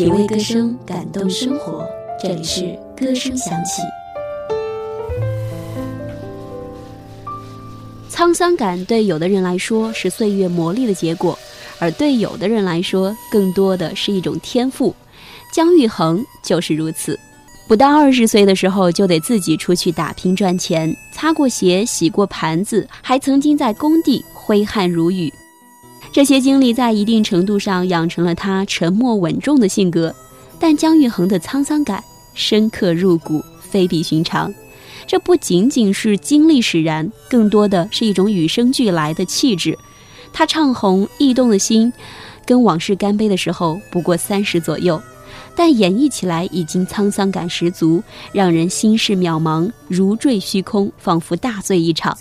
品味歌声，感动生活。这里是歌声响起。沧桑感对有的人来说是岁月磨砺的结果，而对有的人来说，更多的是一种天赋。姜育恒就是如此，不到二十岁的时候就得自己出去打拼赚钱，擦过鞋、洗过盘子，还曾经在工地挥汗如雨。这些经历在一定程度上养成了他沉默稳重的性格，但姜育恒的沧桑感深刻入骨，非比寻常。这不仅仅是经历使然，更多的是一种与生俱来的气质。他唱红《驿动的心》，跟《往事干杯》的时候不过三十左右，但演绎起来已经沧桑感十足，让人心事渺茫，如坠虚空，仿佛大醉一场。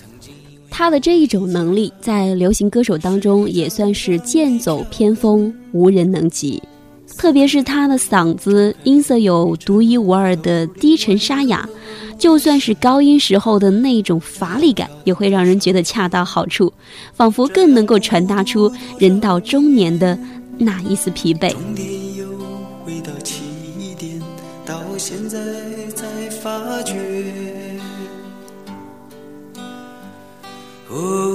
他的这一种能力，在流行歌手当中也算是剑走偏锋，无人能及。特别是他的嗓子音色有独一无二的低沉沙哑，就算是高音时候的那种乏力感，也会让人觉得恰到好处，仿佛更能够传达出人到中年的那一丝疲惫。到现在才发觉。Ooh.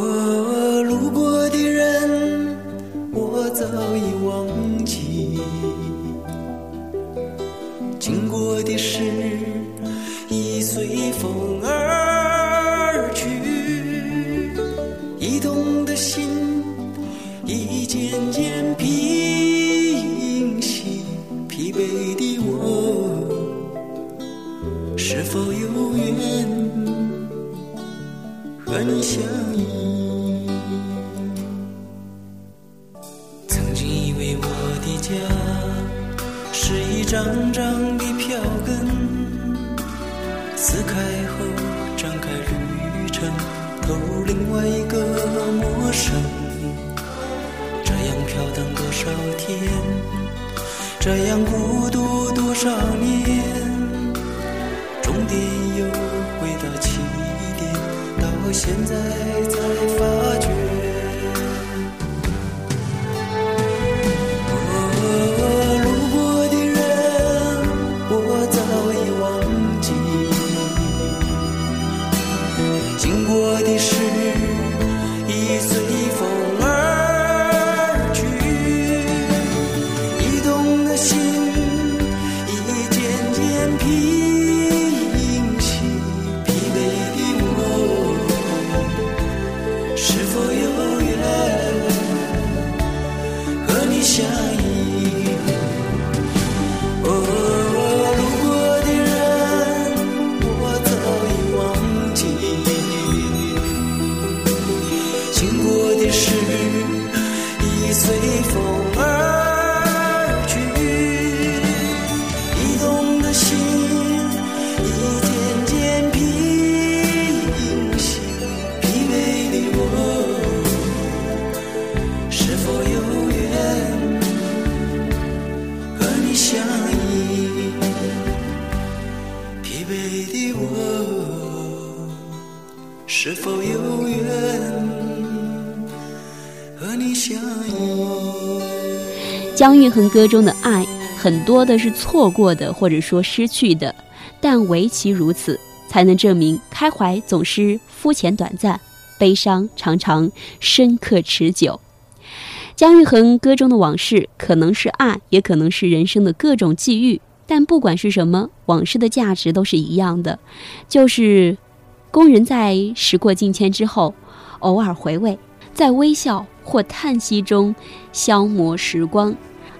和你相依现在才发姜育恒歌中的爱，很多的是错过的，或者说失去的，但唯其如此，才能证明开怀总是肤浅短暂，悲伤常常深刻持久。姜育恒歌中的往事，可能是爱，也可能是人生的各种际遇，但不管是什么，往事的价值都是一样的，就是工人在时过境迁之后，偶尔回味，在微笑或叹息中消磨时光。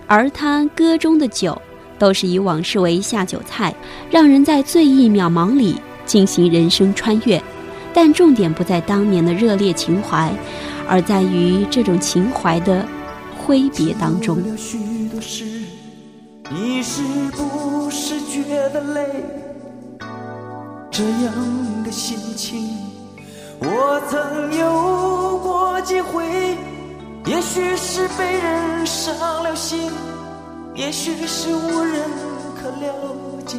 而他歌中的酒，都是以往事为下酒菜，让人在醉意渺茫里进行人生穿越。但重点不在当年的热烈情怀，而在于这种情怀的挥别当中。你是不是觉得累？这样的心情，我曾有过几回。也许是被人伤了心，也许是无人可了解。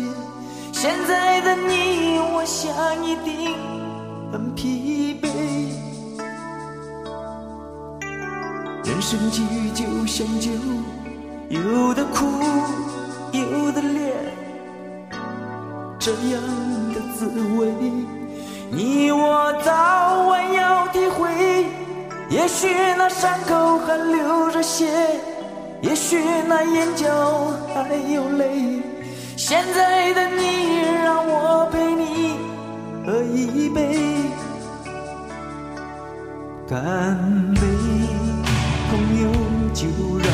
现在的你，我想一定很疲惫。人生际遇就像酒，有的苦，有的烈，这样的滋味，你我早。也许那伤口还流着血，也许那眼角还有泪。现在的你，让我陪你喝一杯，干杯，朋友，就让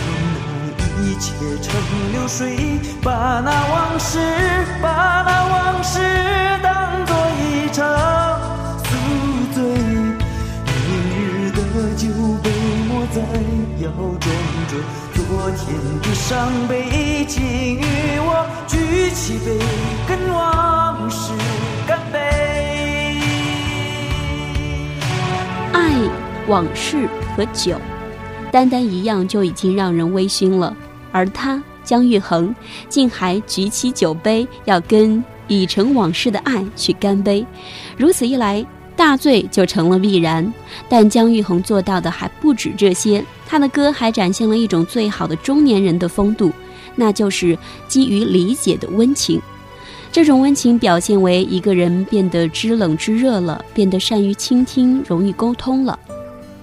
那一切成流水，把那往事，把那往事摇装着昨天的伤悲，请与我举起杯，跟往事干杯。爱、往事和酒，单单一样就已经让人微醺了。而他姜育恒竟还举起酒杯，要跟已成往事的爱去干杯。如此一来，大醉就成了必然。但姜育恒做到的还不止这些，他的歌还展现了一种最好的中年人的风度，那就是基于理解的温情。这种温情表现为一个人变得知冷知热了，变得善于倾听，容易沟通了。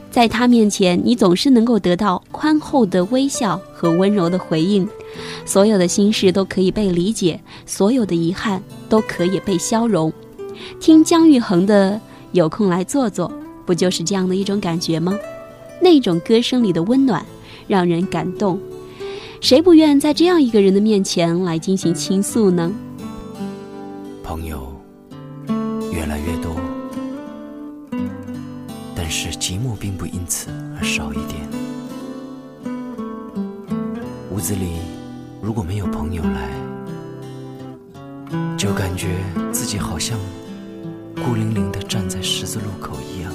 在他面前，你总是能够得到宽厚的微笑和温柔的回应，所有的心事都可以被理解，所有的遗憾都可以被消融。听姜育恒的《有空来坐坐》，不就是这样的一种感觉吗？那种歌声里的温暖，让人感动。谁不愿在这样一个人的面前来进行倾诉呢？朋友越来越多，但是寂寞并不因此而少一点。屋子里如果没有朋友来，就感觉自己好像孤零零地站在十字路口一样。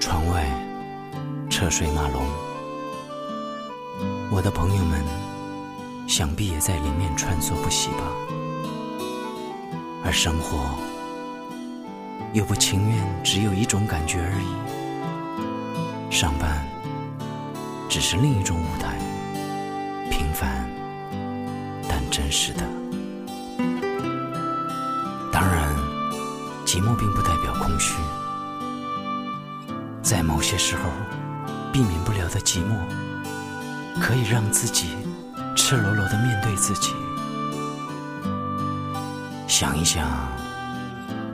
窗外车水马龙，我的朋友们。想必也在里面穿梭不息吧。而生活又不情愿只有一种感觉而已。上班只是另一种舞台，平凡但真实的。寂寞并不代表空虚，在某些时候，避免不了的寂寞，可以让自己。赤裸裸的面对自己，想一想，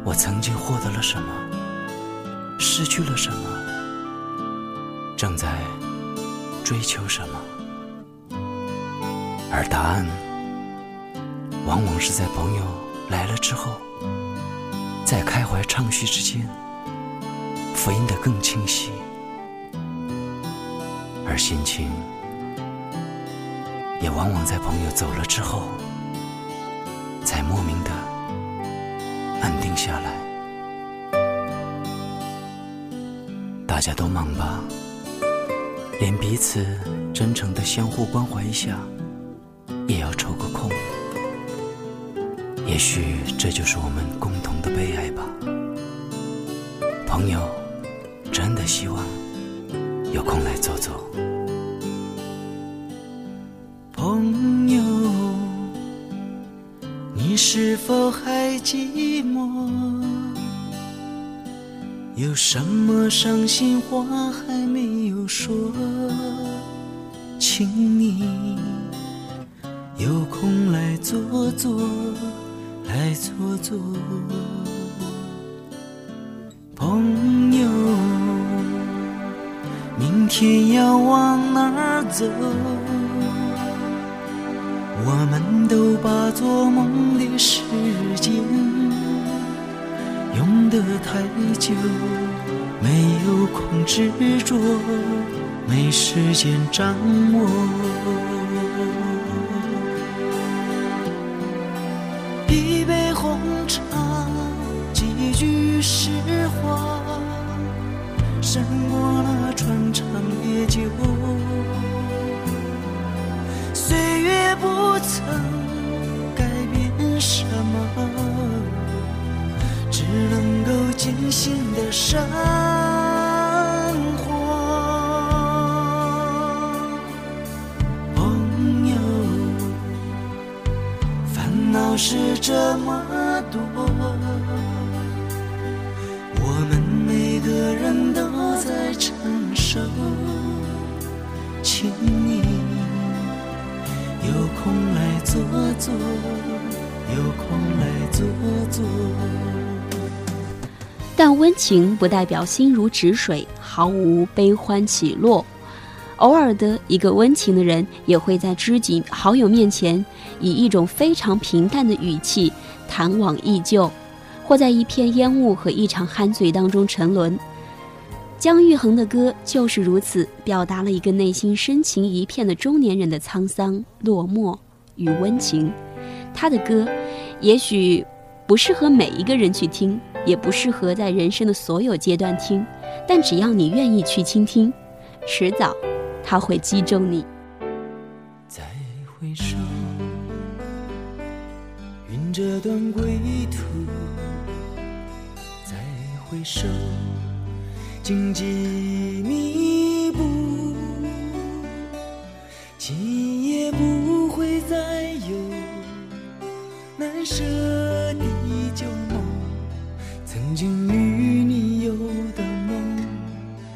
我曾经获得了什么，失去了什么，正在追求什么，而答案，往往是在朋友来了之后，在开怀畅叙之间，福音的更清晰，而心情。也往往在朋友走了之后，才莫名的安定下来。大家都忙吧，连彼此真诚的相互关怀一下，也许这就是我们共同的悲哀吧。朋友，真的希望有空来走走。朋友，你是否还寂寞？有什么伤心话还没有说？请你有空来坐坐，来坐坐。朋友，明天要往哪儿走？我们都把做梦的时间用得太久，没有空执着，没时间掌握。就久，岁月不曾改变什么，只能够艰辛的生活。朋友烦恼是这么。但温情不代表心如止水，毫无悲欢起落。偶尔的一个温情的人，也会在知己好友面前，以一种非常平淡的语气谈往忆旧，或在一片烟雾和一场酣醉当中沉沦。姜育恒的歌就是如此，表达了一个内心深情一片的中年人的沧桑、落寞与温情。他的歌，也许不适合每一个人去听，也不适合在人生的所有阶段听，但只要你愿意去倾听，迟早。他会击中你。再回首，云这段归途；再回首，荆棘密布。今夜不再有难舍的旧梦，曾经与你有的梦，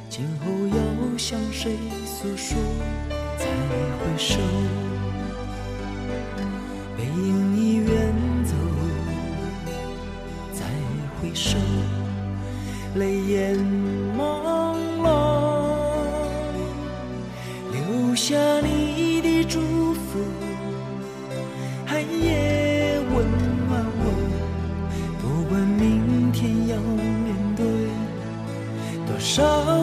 今后要向谁？诉说，再回首，背影已远走。再回首，泪眼朦胧，留下你的祝福，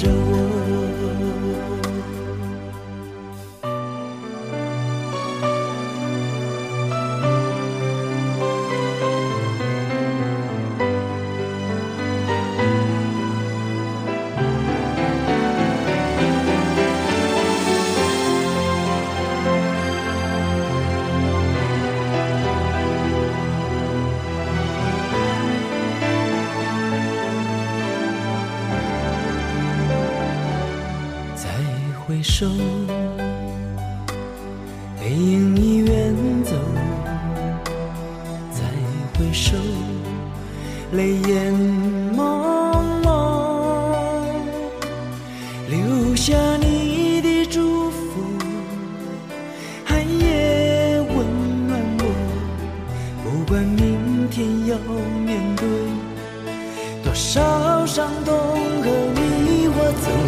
着我。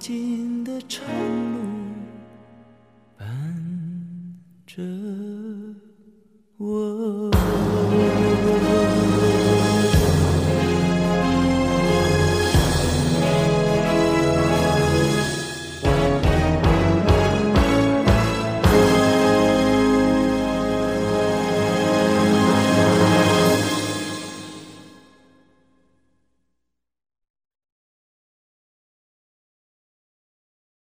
尽的长路伴着